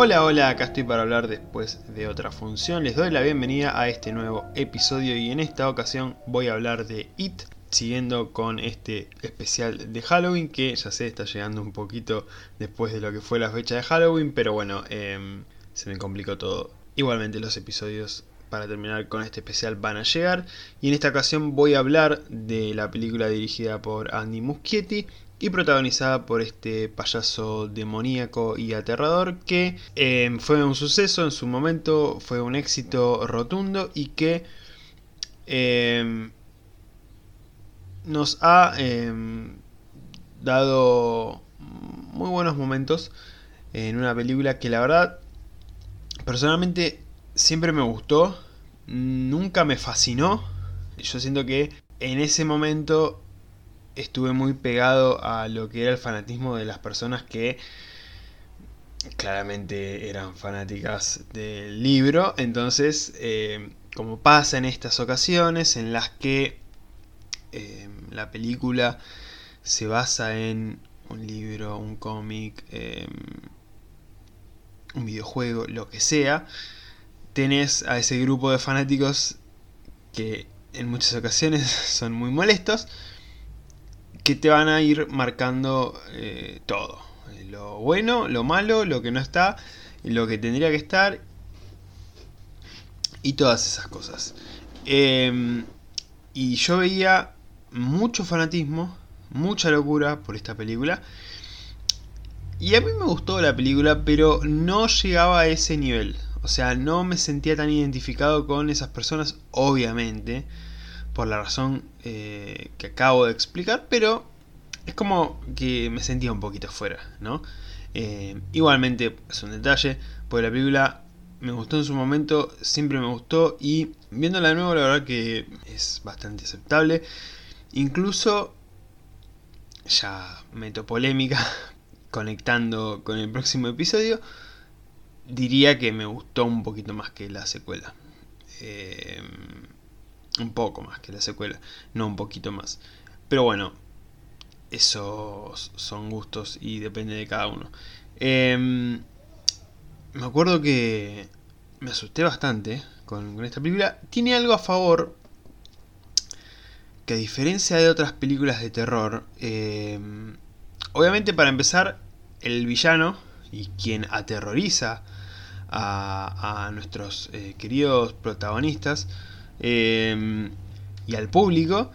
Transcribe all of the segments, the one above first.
Hola, hola, acá estoy para hablar después de otra función. Les doy la bienvenida a este nuevo episodio y en esta ocasión voy a hablar de It, siguiendo con este especial de Halloween que ya sé está llegando un poquito después de lo que fue la fecha de Halloween, pero bueno, em, se me complicó todo. Igualmente los episodios para terminar con este especial van a llegar y en esta ocasión voy a hablar de la película dirigida por Andy Muschietti y protagonizada por este payaso demoníaco y aterrador que em, fue un suceso en su momento, fue un éxito rotundo y que em, nos ha em, dado muy buenos momentos en una película que la verdad personalmente siempre me gustó, nunca me fascinó, yo siento que en ese momento estuve muy pegado a lo que era el fanatismo de las personas que claramente eran fanáticas del libro. Entonces, eh, como pasa en estas ocasiones en las que eh, la película se basa en un libro, un cómic, eh, un videojuego, lo que sea, tenés a ese grupo de fanáticos que en muchas ocasiones son muy molestos que te van a ir marcando eh, todo. Lo bueno, lo malo, lo que no está, lo que tendría que estar y todas esas cosas. Em, y yo veía mucho fanatismo, mucha locura por esta película. Y a mí me gustó la película, pero no llegaba a ese nivel. O sea, no me sentía tan identificado con esas personas, obviamente por la razón eh, que acabo de explicar, pero es como que me sentía un poquito fuera, ¿no? Eh, igualmente es un detalle, porque la película me gustó en su momento, siempre me gustó y viéndola de nuevo la verdad que es bastante aceptable. Incluso, ya meto polémica, conectando con el próximo episodio, diría que me gustó un poquito más que la secuela. Eh, un poco más que la secuela, no un poquito más. Pero bueno, esos son gustos y depende de cada uno. Em, me acuerdo que me asusté bastante con, esta película. Tiene algo a favor que a diferencia de otras películas de terror, em, obviamente para empezar, el villano y quien aterroriza a, nuestros eh, queridos protagonistas Em, y al público,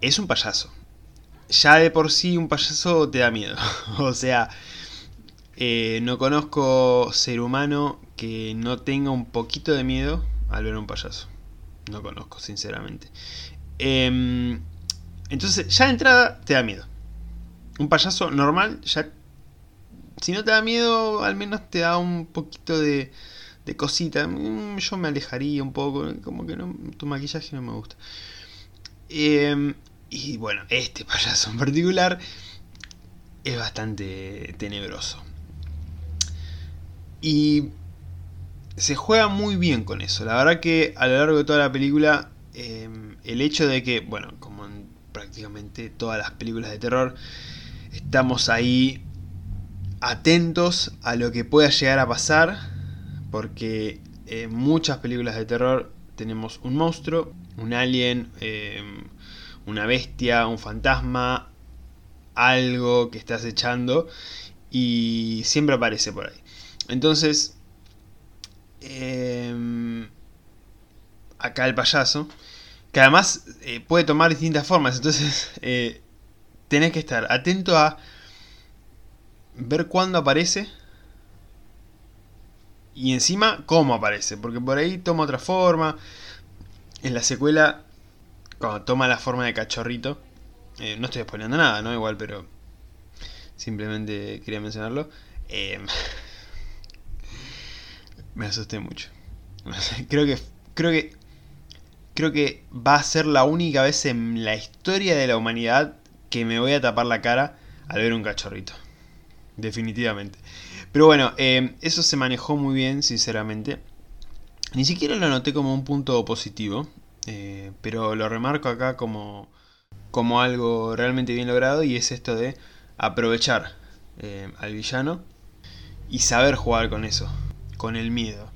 es un payaso. Ya de por sí un payaso te da miedo. o sea, eh, no conozco ser humano que no tenga un poquito de miedo al ver un payaso. No conozco, sinceramente. Em, entonces, ya de entrada te da miedo. Un payaso normal, ya... Si no te da miedo, al menos te da un poquito de, de cosita. Mm, yo me alejaría un poco, como que tu maquillaje no me gusta. Em, y bueno, este payaso en particular es bastante tenebroso. Y se juega muy bien con eso. La verdad que a lo largo de toda la película, em, el hecho de que, bueno, como en prácticamente todas las películas de terror, estamos ahí atentos a lo que pueda llegar a pasar porque en muchas películas de terror tenemos un monstruo, un alien, em, una bestia, un fantasma, algo que estás echando y siempre aparece por ahí. Entonces, em, acá el payaso, que además eh, puede tomar distintas formas, entonces eh, tenés que estar atento a ver cuándo aparece y encima cómo aparece, porque por ahí toma otra forma. En la secuela, cuando toma la forma de cachorrito, eh, no estoy exponiendo nada, ¿no? Igual, pero simplemente quería mencionarlo. Eh, me asusté mucho. creo que creo que creo que va a ser la única vez en la historia de la humanidad que me voy a tapar la cara al ver un cachorrito. Definitivamente. Pero bueno, eh, eso se manejó muy bien, sinceramente. Ni siquiera lo noté como un punto positivo, eh, pero lo remarco acá como, como algo realmente bien logrado y es esto de aprovechar eh, al villano y saber jugar con eso, con el miedo.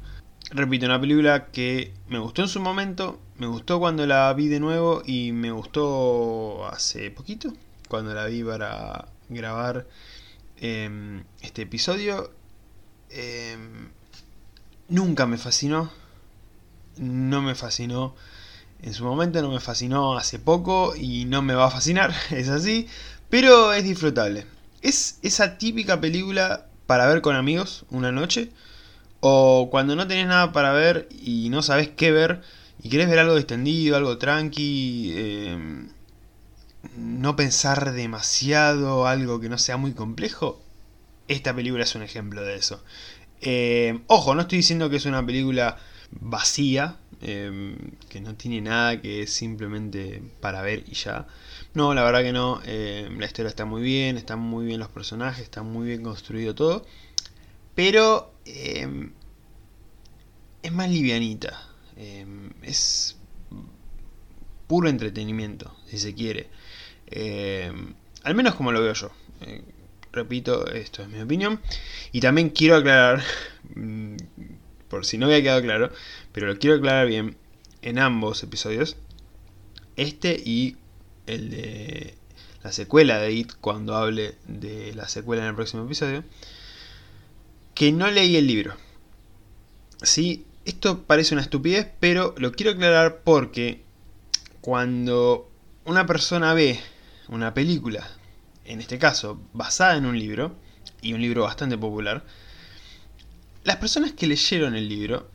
Repito, una película que me gustó en su momento, me gustó cuando la vi de nuevo y me gustó hace poquito, cuando la vi para grabar em, este episodio. Em, nunca me fascinó, no me fascinó en su momento, no me fascinó hace poco y no me va a fascinar, es así, pero es disfrutable. Es esa típica película para ver con amigos una noche o cuando no tenés nada para ver y no sabes qué ver y querés ver algo distendido, algo tranqui, em, no pensar demasiado, algo que no sea muy complejo, esta película es un ejemplo de eso. Em, ojo, no estoy diciendo que es una película vacía, em, que no tiene nada, que es simplemente para ver y ya. No, la verdad que no. la historia está muy bien, están muy bien los personajes, está muy bien construido todo. Pero es más livianita. Es puro entretenimiento, si se quiere. Em, al menos como lo veo yo. Eh, repito, esto es mi opinión. Y también quiero aclarar, mm, por si no había quedado claro, pero lo quiero aclarar bien en ambos episodios. Este y el de la secuela de It, cuando hable de la secuela en el próximo episodio que no leí el libro. Sí, esto parece una estupidez, pero lo quiero aclarar porque cuando una persona ve una película, en este caso basada en un libro, y un libro bastante popular, las personas que leyeron el libro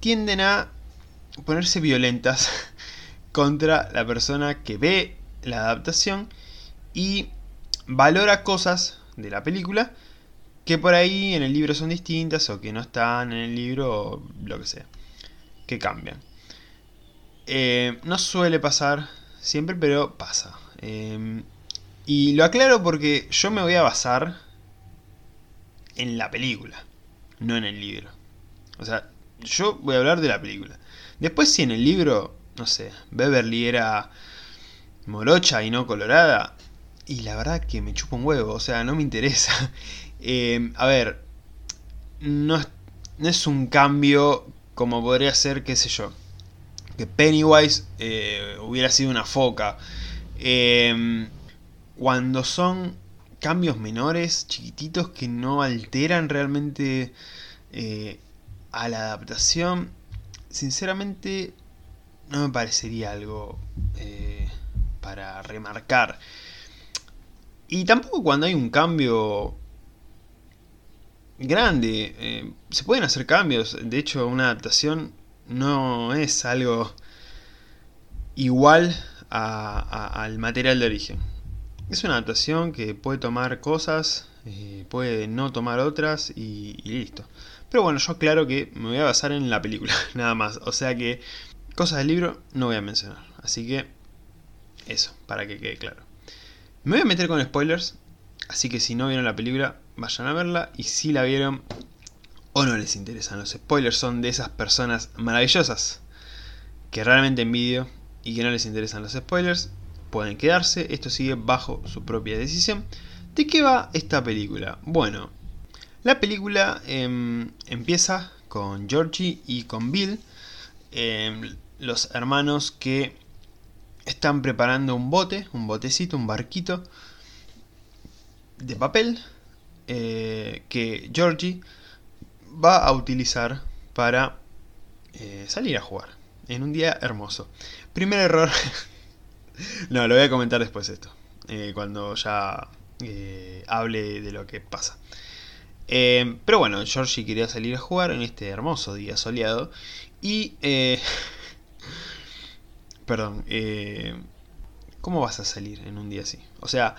tienden a ponerse violentas contra la persona que ve la adaptación y valora cosas de la película que por ahí en el libro son distintas o que no están en el libro o lo que sea, que cambian. Eh, no suele pasar siempre, pero pasa. Em, y lo aclaro porque yo me voy a basar en la película, no en el libro. O sea, yo voy a hablar de la película. Después si en el libro, no sé, Beverly era morocha y no colorada, y la verdad que me chupa un huevo, o sea, no me interesa. Eh, a ver, no es, un cambio como podría ser, qué sé yo, que Pennywise eh, hubiera sido una foca. Eh, cuando son cambios menores, chiquititos, que no alteran realmente a la adaptación, sinceramente no me parecería algo para remarcar. Y tampoco cuando hay un cambio grande. Eh, se pueden hacer cambios. De hecho, una adaptación no es algo igual al material de origen. Es una adaptación que puede tomar cosas, eh, puede no tomar otras y, listo. Pero bueno, yo claro que me voy a basar en la película, nada más. O sea que cosas del libro no voy a mencionar. Así que eso, para que quede claro. Me voy a meter con spoilers, así que si no vieron la película, vayan a verla y si la vieron o no les interesan los spoilers, son de esas personas maravillosas que realmente envidio y que no les interesan los spoilers, pueden quedarse, esto sigue bajo su propia decisión. ¿De qué va esta película? Bueno, la película em, empieza con Georgie y con Bill, em, los hermanos que están preparando un bote, un botecito, un barquito de papel eh, que Georgie va a utilizar para eh, salir a jugar en un día hermoso. Primer error. no, lo voy a comentar después esto. Eh, cuando ya hable de lo que pasa. pero bueno, Georgie quería salir a jugar en este hermoso día soleado. Y... perdón. ¿Cómo vas a salir en un día así? O sea,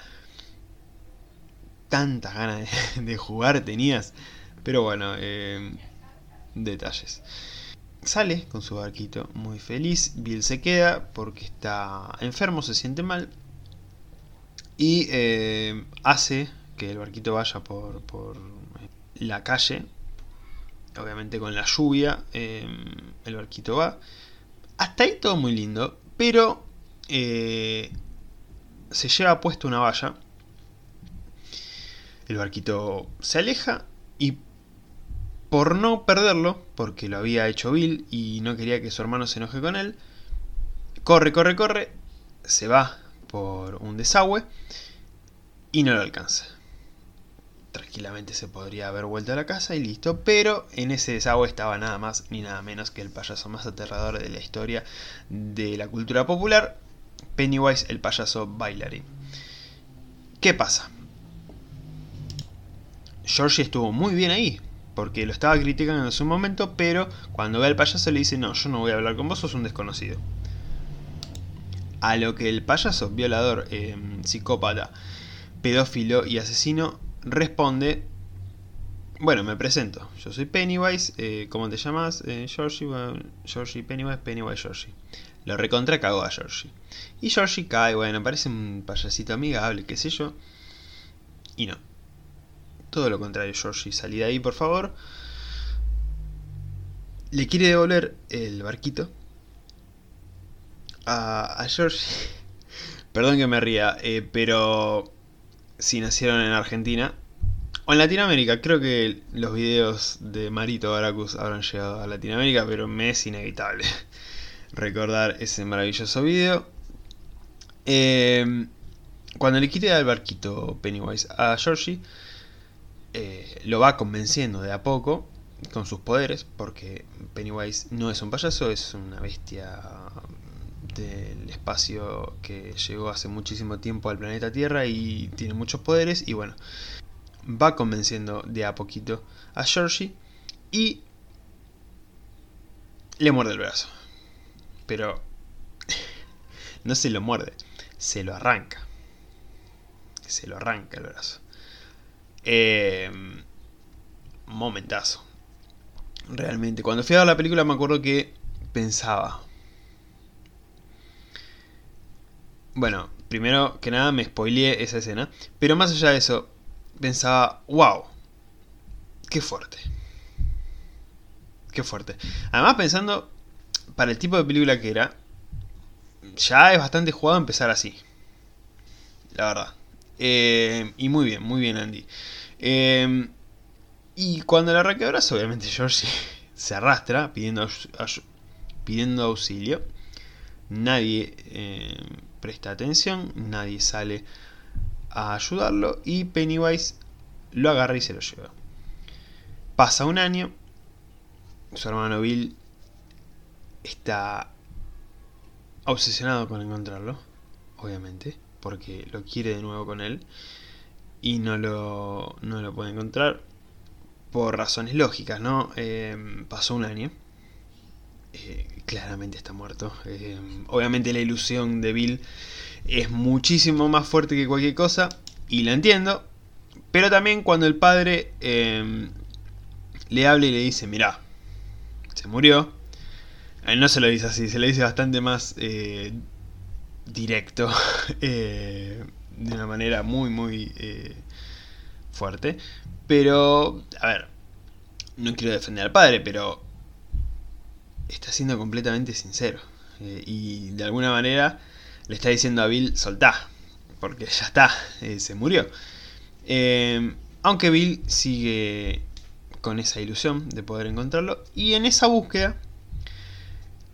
tantas ganas de, jugar tenías. Pero bueno, eh, detalles. Sale con su barquito muy feliz. Bill se queda porque está enfermo, se siente mal. Y eh, hace que el barquito vaya por, por, la calle. Obviamente con la lluvia eh, el barquito va. Hasta ahí todo muy lindo. Pero se lleva puesto una valla el barquito se aleja por no perderlo, porque lo había hecho Bill y no quería que su hermano se enoje con él, corre, corre, corre, se va por un desagüe y no lo alcanza. Tranquilamente se podría haber vuelto a la casa y listo, pero en ese desagüe estaba nada más ni nada menos que el payaso más aterrador de la historia de la cultura popular, Pennywise el payaso bailarín. ¿Qué pasa? Georgie estuvo muy bien ahí, porque lo estaba criticando en su momento, pero cuando ve al payaso le dice, no, yo no voy a hablar con vos, sos un desconocido. A lo que el payaso, violador, eh, psicópata, pedófilo y asesino responde, bueno, me presento, yo soy Pennywise, eh, ¿cómo te llamas? Eh, Georgie, Georgie Pennywise, Pennywise Georgie. Lo recontra cagó a Georgie. Y Georgie cae, bueno, parece un payasito amigable, qué sé yo. Y no. Todo lo contrario, Georgie, salí de ahí, por favor. Le quiere devolver el barquito a, a Georgie. Perdón que me ría, eh, pero si nacieron en Argentina o en Latinoamérica. Creo que los videos de Marito Baracus habrán llegado a Latinoamérica, pero me es inevitable recordar ese maravilloso video. Eh, cuando le quite el barquito Pennywise a Georgie, eh, lo va convenciendo de a poco con sus poderes, porque Pennywise no es un payaso, es una bestia del espacio que llegó hace muchísimo tiempo al planeta Tierra y tiene muchos poderes y bueno, va convenciendo de a poquito a Georgie y le muerde el brazo. Pero no se lo muerde, se lo arranca. Se lo arranca el brazo. Eh, momentazo. Realmente, cuando fui a ver la película me acuerdo que pensaba, Bueno, primero que nada me spoileé esa escena. Pero más allá de eso, pensaba, wow, qué fuerte. Qué fuerte. Además pensando, para el tipo de película que era, ya es bastante jugado empezar así. La verdad. Eh, y muy bien, muy bien Andy. Eh, y cuando la arranque obviamente George se arrastra pidiendo, pidiendo auxilio. Nadie eh, presta atención, nadie sale a ayudarlo y Pennywise lo agarra y se lo lleva. Pasa un año, su hermano Bill está obsesionado con encontrarlo, obviamente, porque lo quiere de nuevo con él y no lo, no lo puede encontrar por razones lógicas, ¿no? Eh, pasó un año. Eh, claramente está muerto. Eh, obviamente la ilusión de Bill es muchísimo más fuerte que cualquier cosa, y la entiendo, pero también cuando el padre le habla y le dice, mira, se murió, no se lo dice así, se lo dice bastante más directo, eh, de una manera muy, muy fuerte, pero, a ver, no quiero defender al padre, pero está siendo completamente sincero. Eh, y de alguna manera le está diciendo a Bill, soltá, porque ya está, eh, se murió. Eh, aunque Bill sigue con esa ilusión de poder encontrarlo. Y en esa búsqueda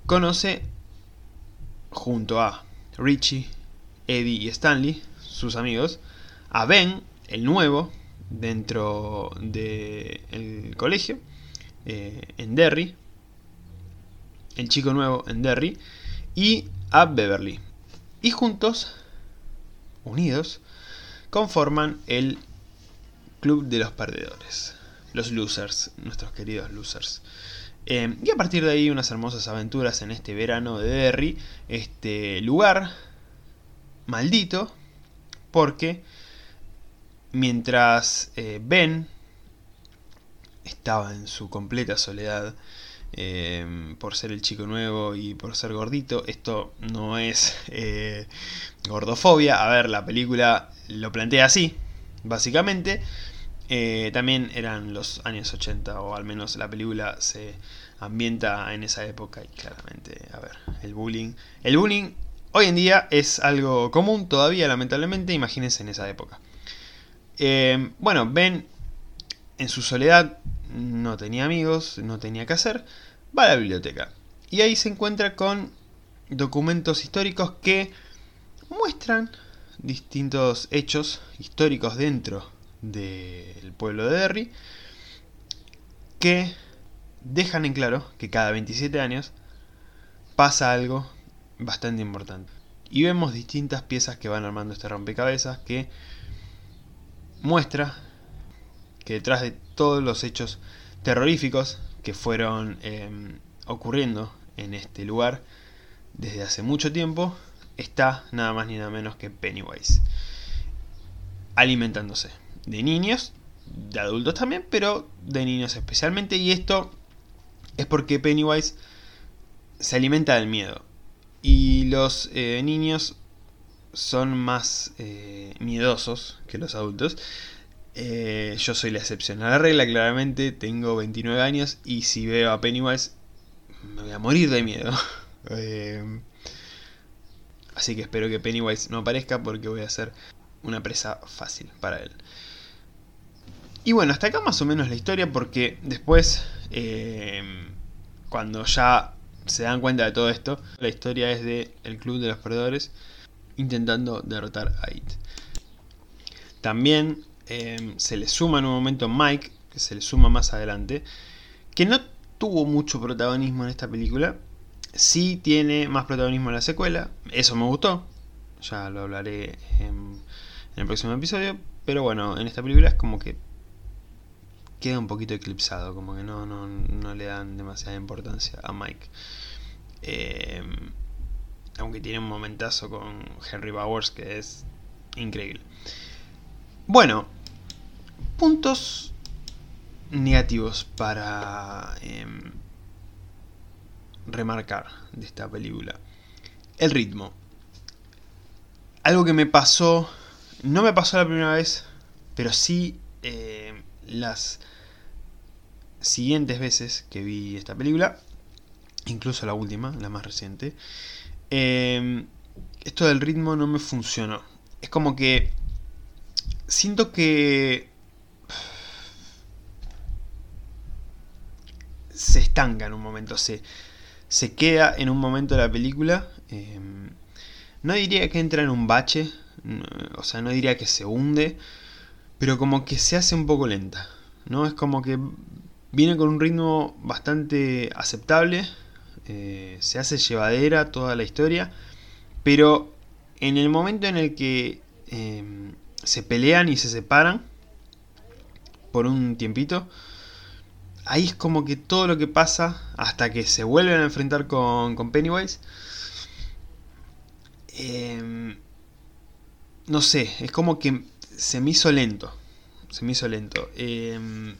conoce junto a Richie, Eddie y Stanley, sus amigos, a Ben, el nuevo, dentro del colegio, en Derry, el chico nuevo en Derry, y a Beverly. Y juntos, unidos, conforman el Club de los Perdedores. Los losers, nuestros queridos losers. Eh, y a partir de ahí unas hermosas aventuras en este verano de Derry, este lugar maldito, porque mientras eh, Ben estaba en su completa soledad, Em, por ser el chico nuevo y por ser gordito. Esto no es eh, gordofobia. A ver, la película lo plantea así, básicamente. Eh, también eran los años 80, o al menos la película se ambienta en esa época y claramente, a ver, el bullying. El bullying hoy en día es algo común todavía, lamentablemente, imagínense en esa época. Em, bueno, Ben en su soledad no tenía amigos, no tenía que hacer, va a la biblioteca. Y ahí se encuentra con documentos históricos que muestran distintos hechos históricos dentro del pueblo de Derry que dejan en claro que cada 27 años pasa algo bastante importante. Y vemos distintas piezas que van armando este rompecabezas que muestra que detrás de todos los hechos terroríficos que fueron em, ocurriendo en este lugar desde hace mucho tiempo, está nada más ni nada menos que Pennywise. Alimentándose de niños, de adultos también, pero de niños especialmente. Y esto es porque Pennywise se alimenta del miedo. Y los eh, niños son más eh, miedosos que los adultos. Eh, yo soy la excepción a la regla, claramente. Tengo 29 años y si veo a Pennywise me voy a morir de miedo. así que espero que Pennywise no aparezca porque voy a ser una presa fácil para él. Y bueno, hasta acá más o menos la historia porque después, cuando ya se dan cuenta de todo esto. La historia es de el Club de los Perdedores intentando derrotar a It. También em, se le suma en un momento Mike, que se le suma más adelante, que no tuvo mucho protagonismo en esta película. Sí tiene más protagonismo en la secuela, eso me gustó, ya lo hablaré en el próximo episodio, pero bueno, en esta película es como que queda un poquito eclipsado, como que no, no, no le dan demasiada importancia a Mike. Eh, aunque tiene un momentazo con Henry Bowers que es increíble. Bueno, puntos negativos para em, remarcar de esta película. El ritmo. Algo que me pasó, no me pasó la primera vez, pero sí eh, las siguientes veces que vi esta película, incluso la última, la más reciente, em, esto del ritmo no me funcionó. Es como que siento que se estanca en un momento, se, se queda en un momento de la película. Em, no diría que entra en un bache, o sea, no diría que se hunde, pero como que se hace un poco lenta, ¿no? Es como que viene con un ritmo bastante aceptable, eh, se hace llevadera toda la historia, pero en el momento en el que em, se pelean y se separan por un tiempito, ahí es como que todo lo que pasa hasta que se vuelven a enfrentar con, con Pennywise. Em, no sé, es como que se me hizo lento. Se me hizo lento. Em,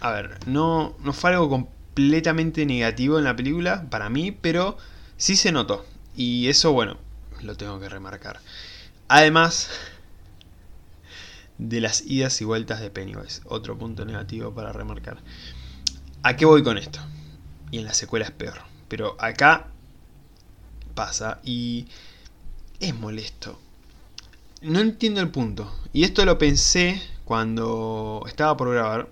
a ver, no, no fue algo completamente negativo en la película, para mí, pero sí se notó. Y eso, bueno, lo tengo que remarcar. Además de las idas y vueltas de Pennywise. Otro punto negativo para remarcar. ¿A qué voy con esto? Y en la secuela es peor. Pero acá pasa y es molesto no entiendo el punto. Y esto lo pensé cuando estaba por grabar.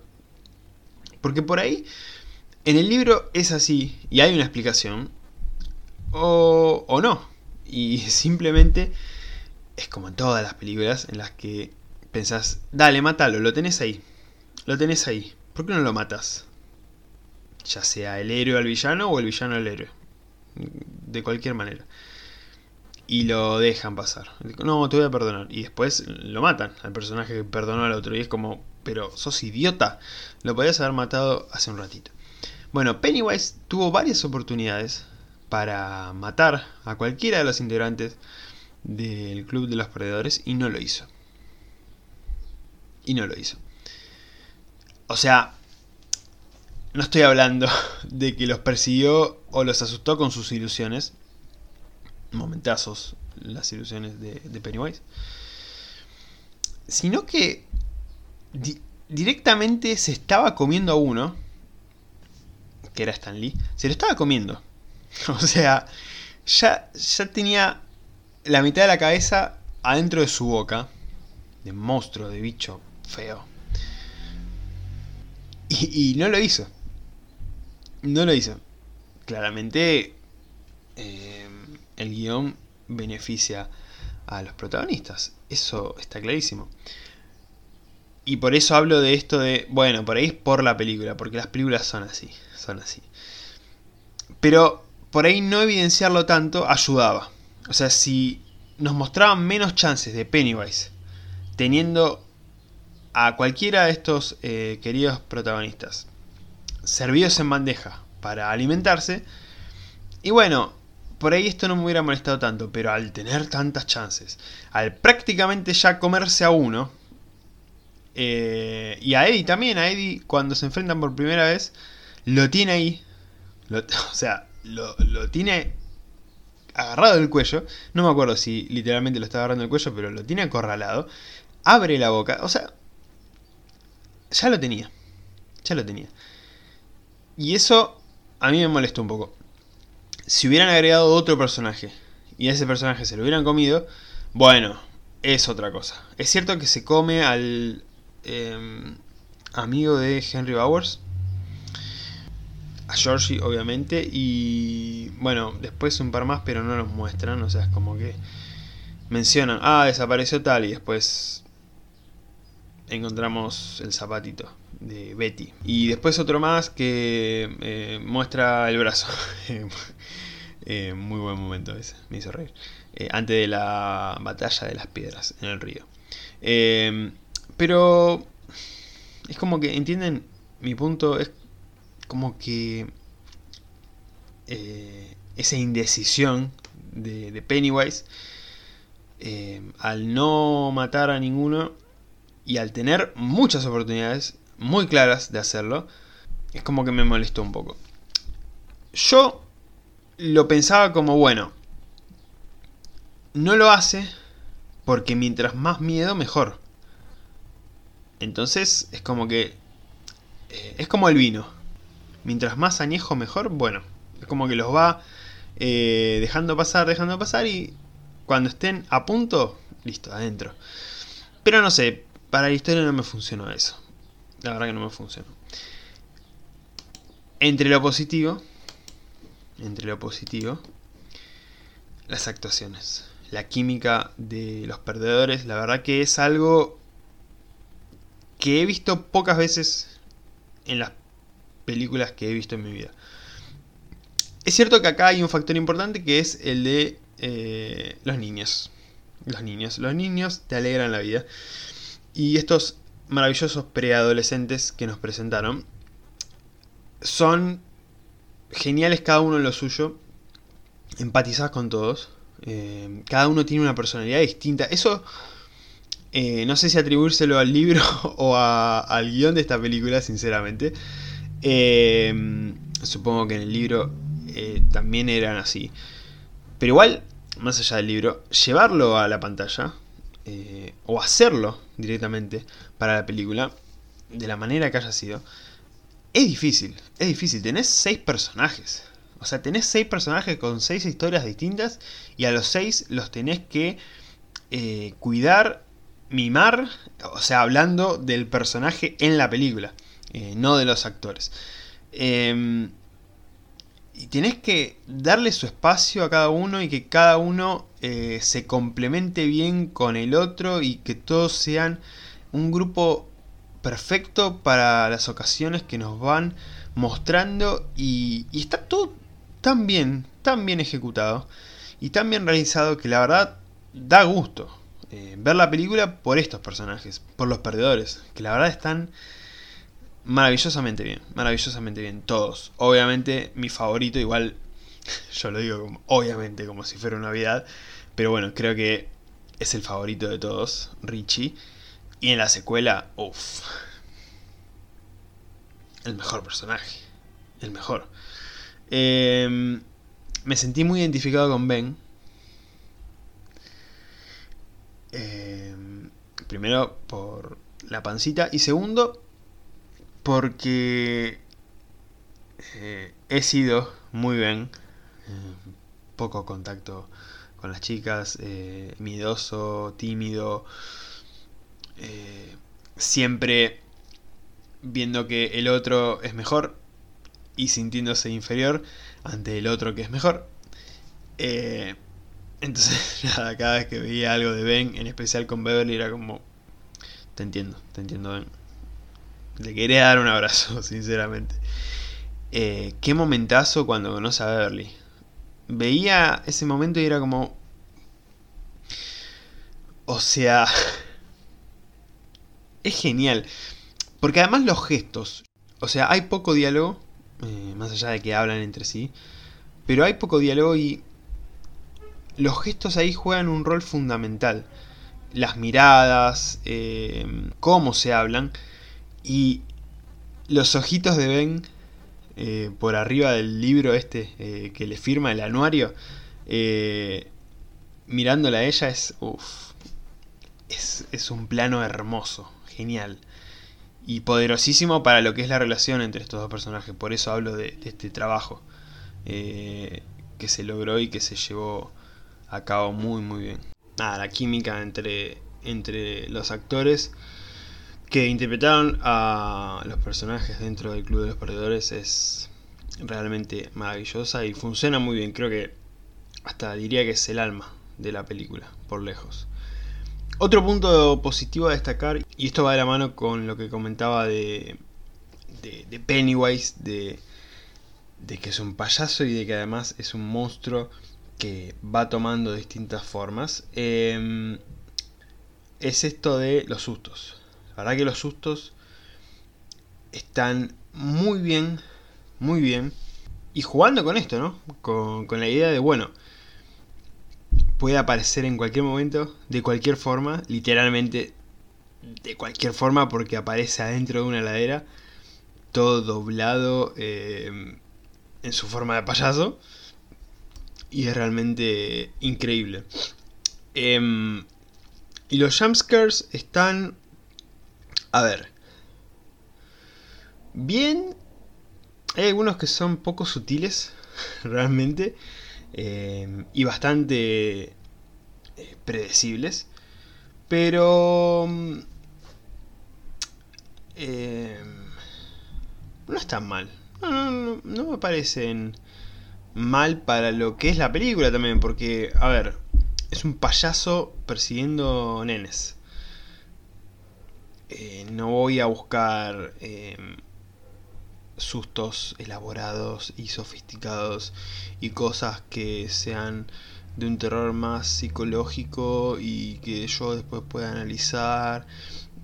Porque por ahí, en el libro es así y hay una explicación. O, o no. Y simplemente es como en todas las películas en las que pensás, dale, mátalo, lo tenés ahí. Lo tenés ahí. ¿Por qué no lo matas? Ya sea el héroe al villano o el villano al héroe. De cualquier manera y lo dejan pasar. No, te voy a perdonar. Y después lo matan al personaje que perdonó al otro. Y es como, pero sos idiota. Lo podías haber matado hace un ratito. Bueno, Pennywise tuvo varias oportunidades para matar a cualquiera de los integrantes del Club de los Perdedores y no lo hizo. Y no lo hizo. O sea, no estoy hablando de que los persiguió o los asustó con sus ilusiones momentazos las ilusiones de, Pennywise, sino que directamente se estaba comiendo a uno, que era Stan Lee, se lo estaba comiendo. O sea, ya, ya tenía la mitad de la cabeza adentro de su boca, de monstruo, de bicho feo. Y, no lo hizo. No lo hizo. Claramente eh, el guion beneficia a los protagonistas. Eso está clarísimo. Y por eso hablo de esto de, bueno, por ahí es por la película, porque las películas son así, son así. Pero por ahí no evidenciarlo tanto ayudaba. O sea, si nos mostraban menos chances de Pennywise teniendo a cualquiera de estos eh, queridos protagonistas servidos en bandeja para alimentarse, y bueno, por ahí esto no me hubiera molestado tanto, pero al tener tantas chances, al prácticamente ya comerse a uno, eh, y a Eddie también, a Eddie cuando se enfrentan por primera vez, lo tiene ahí, o sea, lo, lo tiene agarrado del cuello, no me acuerdo si literalmente lo está agarrando del cuello, pero lo tiene acorralado, abre la boca, o sea, ya lo tenía, ya lo tenía. Y eso a mí me molestó un poco si hubieran agregado otro personaje y a ese personaje se lo hubieran comido, bueno, es otra cosa. Es cierto que se come al em, amigo de Henry Bowers, a Georgie obviamente, y bueno, después un par más, pero no los muestran, o sea, es como que mencionan, ah, desapareció tal, y después encontramos el zapatito de Betty. Y después otro más que eh, muestra el brazo. Eh, muy buen momento ese, me hizo reír. Eh, antes de la batalla de las piedras en el río. pero es como que, ¿entienden? Mi punto es como que esa indecisión de, de Pennywise, al no matar a ninguno y al tener muchas oportunidades, muy claras de hacerlo, es como que me molestó un poco. Yo lo pensaba como, bueno, no lo hace porque mientras más miedo, mejor. Entonces es como que... Eh, es como el vino. Mientras más añejo, mejor. Bueno, es como que los va eh, dejando pasar, dejando pasar y cuando estén a punto, listo, adentro. Pero no sé, para la historia no me funcionó eso. La verdad que no me funcionó. Entre lo positivo, entre lo positivo, las actuaciones. La química de los perdedores, la verdad que es algo que he visto pocas veces en las películas que he visto en mi vida. Es cierto que acá hay un factor importante que es el de eh, los niños. Los niños. Los niños te alegran la vida. Y estos maravillosos preadolescentes que nos presentaron son geniales cada uno en lo suyo, empatizás con todos, eh, cada uno tiene una personalidad distinta. Eso eh, no sé si atribuírselo al libro o al guion de esta película, sinceramente. Eh, supongo que en el libro también eran así. Pero igual, más allá del libro, llevarlo a la pantalla o hacerlo directamente para la película, de la manera que haya sido, es difícil, es difícil. Tenés seis personajes. O sea, tenés seis personajes con seis historias distintas y a los seis los tenés que eh, cuidar, mimar, o sea, hablando del personaje en la película, eh, no de los actores. Em, y tenés que darle su espacio a cada uno y que cada uno eh, se complemente bien con el otro y que todos sean un grupo perfecto para las ocasiones que nos van mostrando y, está todo tan bien, tan bien ejecutado y tan bien realizado que la verdad da gusto eh, ver la película por estos personajes, por los perdedores, que la verdad están maravillosamente bien, maravillosamente bien, todos. Obviamente mi favorito, igual yo lo digo obviamente como si fuera una Navidad, pero bueno, creo que es el favorito de todos, Richie. Y en la secuela, uff. El mejor personaje. El mejor. Em, me sentí muy identificado con Ben. Em, primero por la pancita. Y segundo, porque eh, he sido muy bien. Eh, poco contacto con las chicas. Eh, miedoso, tímido. Eh, siempre viendo que el otro es mejor y sintiéndose inferior ante el otro que es mejor. Entonces, cada vez que veía algo de Ben, en especial con Beverly, era como, te entiendo, te entiendo Ben. Le quería dar un abrazo, sinceramente. Eh, qué momentazo cuando conoce a Beverly. Veía ese momento y era como... O sea... Es genial. Porque además los gestos. O sea, hay poco diálogo. Eh, más allá de que hablan entre sí. Pero hay poco diálogo y... Los gestos ahí juegan un rol fundamental. Las miradas, eh, cómo se hablan. Y los ojitos de Ben eh, por arriba del libro este eh, que le firma el anuario, eh, mirándola a ella es, es, es un plano hermoso, genial. Y poderosísimo para lo que es la relación entre estos dos personajes. Por eso hablo de, de este trabajo que se logró y que se llevó a cabo muy muy bien. Nada, la química entre, entre los actores que interpretaron a los personajes dentro del Club de los Perdedores es realmente maravillosa y funciona muy bien. Creo que hasta diría que es el alma de la película, por lejos. Otro punto positivo a destacar, y esto va de la mano con lo que comentaba de, de, Pennywise, de, que es un payaso y de que además es un monstruo que va tomando distintas formas, em, es esto de los sustos. La verdad que los sustos están muy bien, muy bien. Y jugando con esto, ¿no? Con, la idea de, bueno, puede aparecer en cualquier momento, de cualquier forma, literalmente de cualquier forma porque aparece adentro de una heladera, todo doblado eh, en su forma de payaso. Y es realmente increíble. Em, y los jumpscares están a ver. Bien. Hay algunos que son poco sutiles, realmente. Eh, y bastante eh, predecibles. Pero... Mm, eh, no están mal. No, no, no me parecen mal para lo que es la película también. Porque, a ver, es un payaso persiguiendo nenes. Eh, no voy a buscar em, sustos elaborados y sofisticados y cosas que sean de un terror más psicológico y que yo después pueda analizar.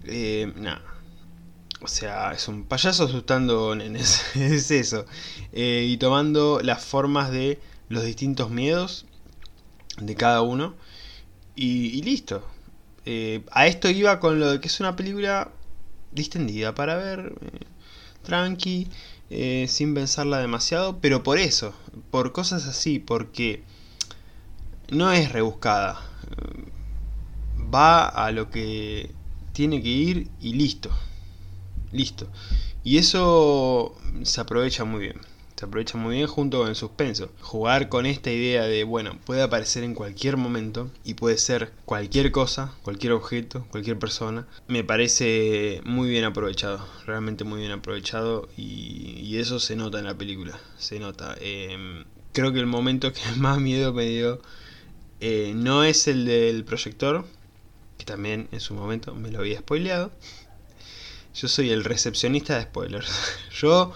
Eh, nada. O sea, es un payaso asustando nenes. es eso. Eh, y tomando las formas de los distintos miedos de cada uno. y listo. Eh, a esto iba con lo de que es una película distendida para ver, eh, tranqui, eh, sin pensarla demasiado, pero por eso, por cosas así, porque no es rebuscada, va a lo que tiene que ir y listo, listo. Y eso se aprovecha muy bien aprovecha muy bien junto con el suspenso. Jugar con esta idea de, bueno, puede aparecer en cualquier momento y puede ser cualquier cosa, cualquier objeto, cualquier persona, me parece muy bien aprovechado, realmente muy bien aprovechado y, eso se nota en la película, se nota. Em, creo que el momento que más miedo me dio eh, no es el del proyector, que también en su momento me lo había spoileado. Yo soy el recepcionista de spoilers. Yo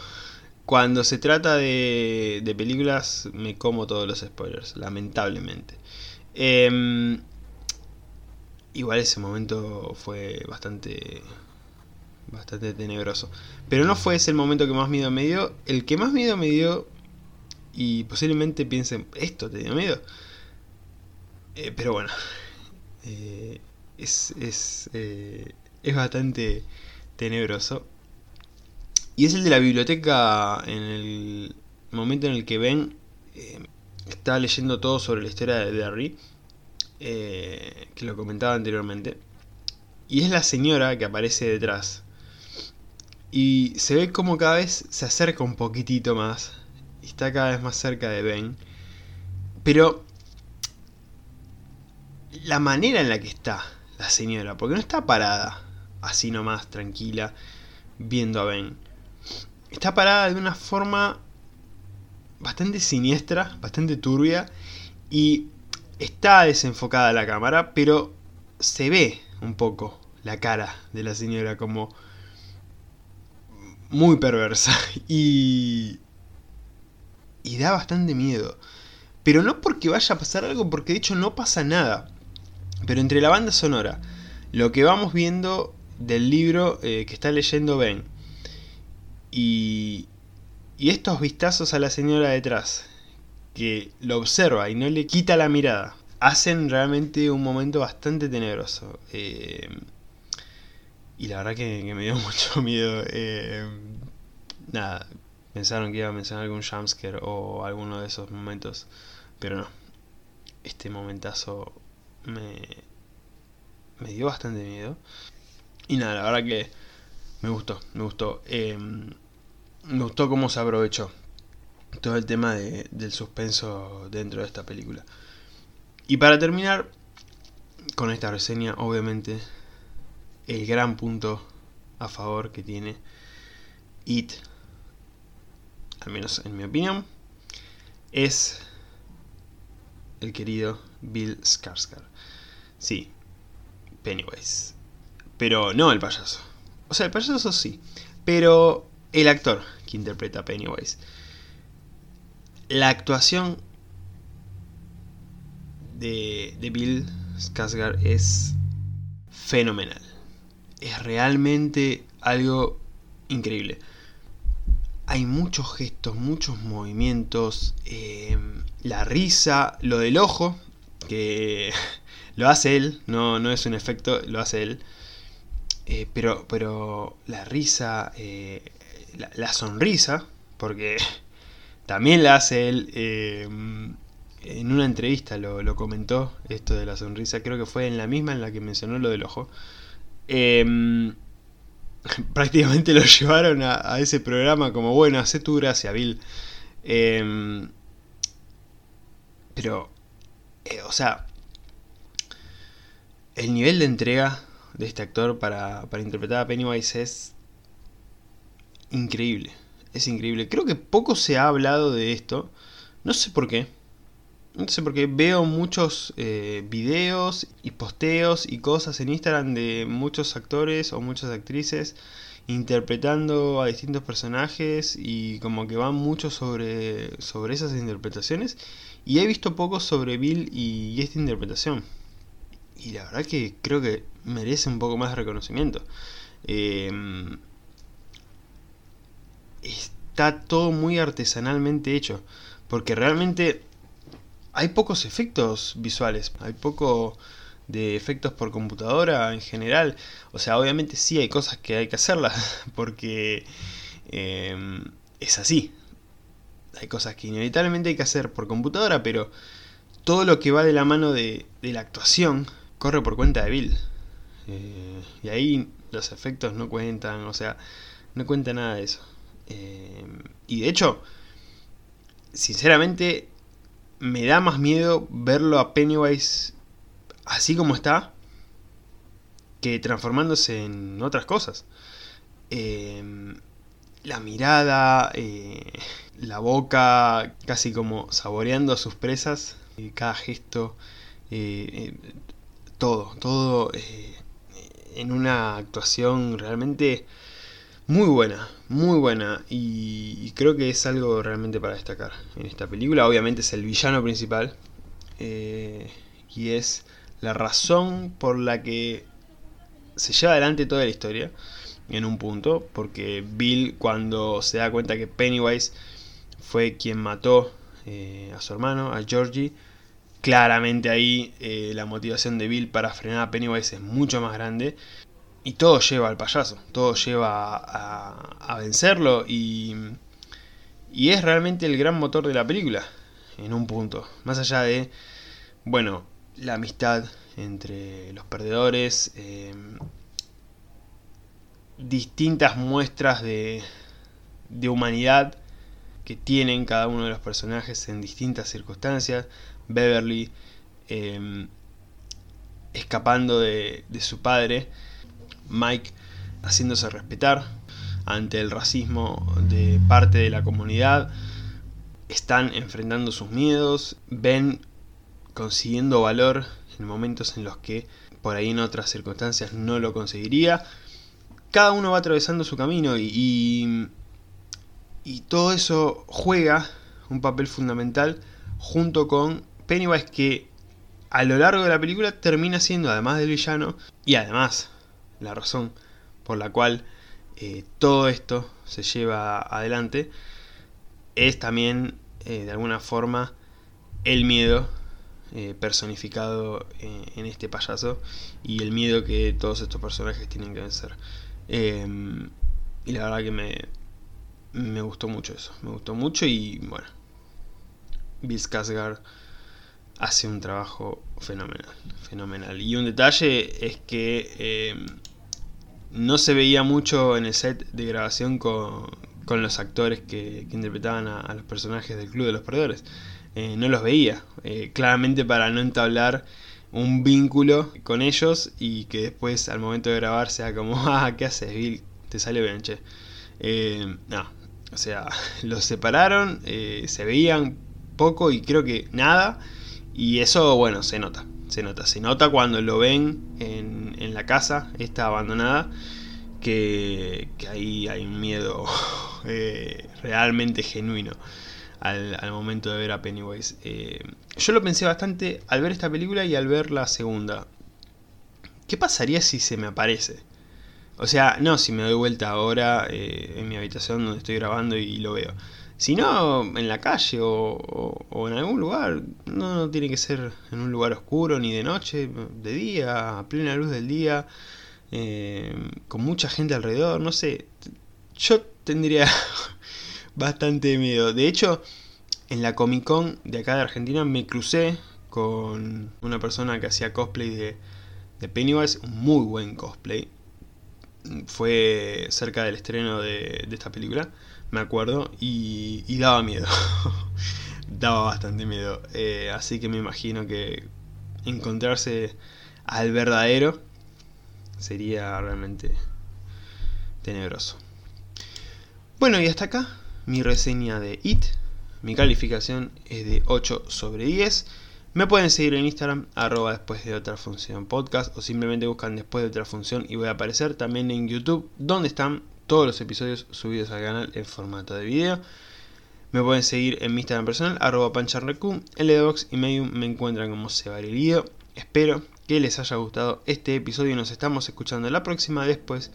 cuando se trata de, de películas me como todos los spoilers, lamentablemente. Em, igual ese momento fue bastante bastante tenebroso. Pero no fue ese el momento que más miedo me dio. El que más miedo me dio, y posiblemente piensen, ¿esto te dio miedo? Eh, pero bueno, eh, es, es, eh, es bastante tenebroso. Y es el de la biblioteca en el momento en el que Ben eh, está leyendo todo sobre la historia de Derry, eh, que lo comentaba anteriormente. Y es la señora que aparece detrás. Y se ve como cada vez se acerca un poquitito más. Y está cada vez más cerca de Ben. Pero la manera en la que está la señora, porque no está parada así nomás, tranquila, viendo a Ben. Está parada de una forma bastante siniestra, bastante turbia y está desenfocada la cámara, pero se ve un poco la cara de la señora como muy perversa y y da bastante miedo. Pero no porque vaya a pasar algo, porque de hecho no pasa nada. Pero entre la banda sonora, lo que vamos viendo del libro eh, que está leyendo Ben y, y estos vistazos a la señora detrás, que lo observa y no le quita la mirada, hacen realmente un momento bastante tenebroso. Eh, y la verdad que, me dio mucho miedo. Eh, nada, pensaron que iba a mencionar algún jumpscare o alguno de esos momentos, pero no. Este momentazo me, me dio bastante miedo. Y nada, la verdad que me gustó, me gustó. Em, me gustó cómo se aprovechó todo el tema del suspenso dentro de esta película. Y para terminar con esta reseña, obviamente, el gran punto a favor que tiene It, al menos en mi opinión, es el querido Bill Skarsgård. Sí, Pennywise. Pero no el payaso. O sea, el payaso sí. Pero el actor que interpreta Pennywise. La actuación de, de Bill Skarsgård es fenomenal. Es realmente algo increíble. Hay muchos gestos, muchos movimientos, eh, la risa, lo del ojo, que lo hace él, no, no es un efecto, lo hace él. Eh, pero, pero la risa, eh, la, sonrisa, porque también la hace él, eh, en una entrevista lo, comentó, esto de la sonrisa, creo que fue en la misma en la que mencionó lo del ojo. Em, prácticamente lo llevaron a, ese programa como, bueno, hace tu gracia, Bill. Em, pero, o sea, el nivel de entrega de este actor para, interpretar a Pennywise es increíble. Es increíble. Creo que poco se ha hablado de esto. No sé por qué. No sé por qué veo muchos eh, videos y posteos y cosas en Instagram de muchos actores o muchas actrices interpretando a distintos personajes y como que van mucho sobre, sobre esas interpretaciones. Y he visto poco sobre Bill y esta interpretación y la verdad que creo que merece un poco más de reconocimiento. Eh, está todo muy artesanalmente hecho, porque realmente hay pocos efectos visuales, hay poco de efectos por computadora en general. O sea, obviamente sí hay cosas que hay que hacerlas, porque eh, es así. Hay cosas que inevitablemente hay que hacer por computadora, pero todo lo que va de la mano de, de la actuación corre por cuenta de Bill. Eh, y ahí los efectos no cuentan, o sea, no cuenta nada de eso. Eh, y de hecho, sinceramente, me da más miedo verlo a Pennywise así como está que transformándose en otras cosas. Eh, la mirada, la boca, casi como saboreando a sus presas, cada gesto, todo, todo eh, en una actuación realmente muy buena, muy buena y, creo que es algo realmente para destacar en esta película. Obviamente es el villano principal eh, y es la razón por la que se lleva adelante toda la historia en un punto, porque Bill cuando se da cuenta que Pennywise fue quien mató eh, a su hermano, a Georgie, claramente ahí eh, la motivación de Bill para frenar a Pennywise es mucho más grande. Y todo lleva al payaso, todo lleva a, vencerlo y, y es realmente el gran motor de la película, en un punto. Más allá de, bueno, la amistad entre los perdedores, em, distintas muestras de, de humanidad que tienen cada uno de los personajes en distintas circunstancias, Beverly em, escapando de, su padre, Mike haciéndose respetar, ante el racismo de parte de la comunidad, están enfrentando sus miedos, ven consiguiendo valor en momentos en los que por ahí en otras circunstancias no lo conseguiría. Cada uno va atravesando su camino y, y, todo eso juega un papel fundamental junto con Pennywise que a lo largo de la película termina siendo además del villano y además la razón por la cual eh, todo esto se lleva adelante es también eh, de alguna forma el miedo eh, personificado en este payaso y el miedo que todos estos personajes tienen que vencer. Em, y la verdad que me, me gustó mucho eso, me gustó mucho y bueno, Bill Skarsgård hace un trabajo fenomenal, fenomenal. Y un detalle es que em, no se veía mucho en el set de grabación con, con los actores que, interpretaban a, los personajes del Club de los Perdedores. Eh, no los veía, eh, claramente para no entablar un vínculo con ellos y que después al momento de grabar sea como, ah, ¿qué haces, Bill? Te sale bien, che. Eh, no, o sea, los separaron, se veían poco y creo que nada, y eso, bueno, se nota se nota. Se nota cuando lo ven en, en la casa, esta abandonada, que, que ahí hay un miedo eh, realmente genuino al, al, momento de ver a Pennywise. Eh, yo lo pensé bastante al ver esta película y al ver la segunda. ¿Qué pasaría si se me aparece? O sea, no si me doy vuelta ahora eh, en mi habitación donde estoy grabando y lo veo. Si no, en la calle o, en algún lugar, no, tiene que ser en un lugar oscuro ni de noche, de día, a plena luz del día, eh, con mucha gente alrededor, no sé. Yo tendría bastante miedo. De hecho, en la Comic Con de acá de Argentina me crucé con una persona que hacía cosplay de, de Pennywise, un muy buen cosplay. Fue cerca del estreno de, de esta película me acuerdo, y, daba miedo. daba bastante miedo. Eh, así que me imagino que encontrarse al verdadero sería realmente tenebroso. Bueno, y hasta acá mi reseña de IT. Mi calificación es de 8 sobre 10. Me pueden seguir en Instagram, arroba después de otra función podcast, o simplemente buscan después de otra función y voy a aparecer también en YouTube, donde están todos los episodios subidos al canal en formato de video. Me pueden seguir en mi Instagram personal, arroba pancharrecu, en Ledox y Medium me encuentran como Sebarilido. Espero que les haya gustado este episodio y nos estamos escuchando la próxima después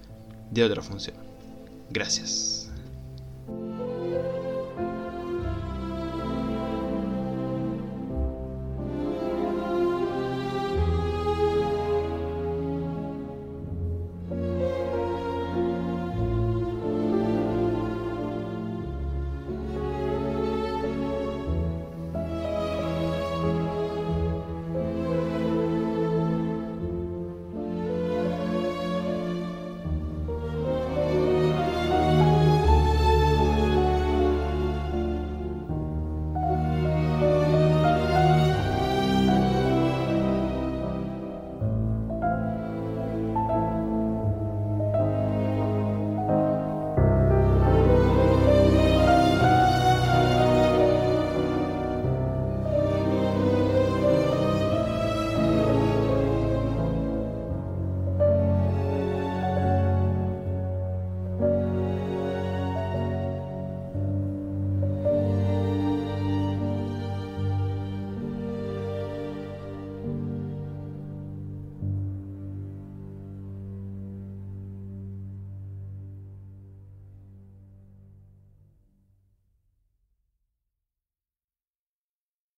de otra función. Gracias.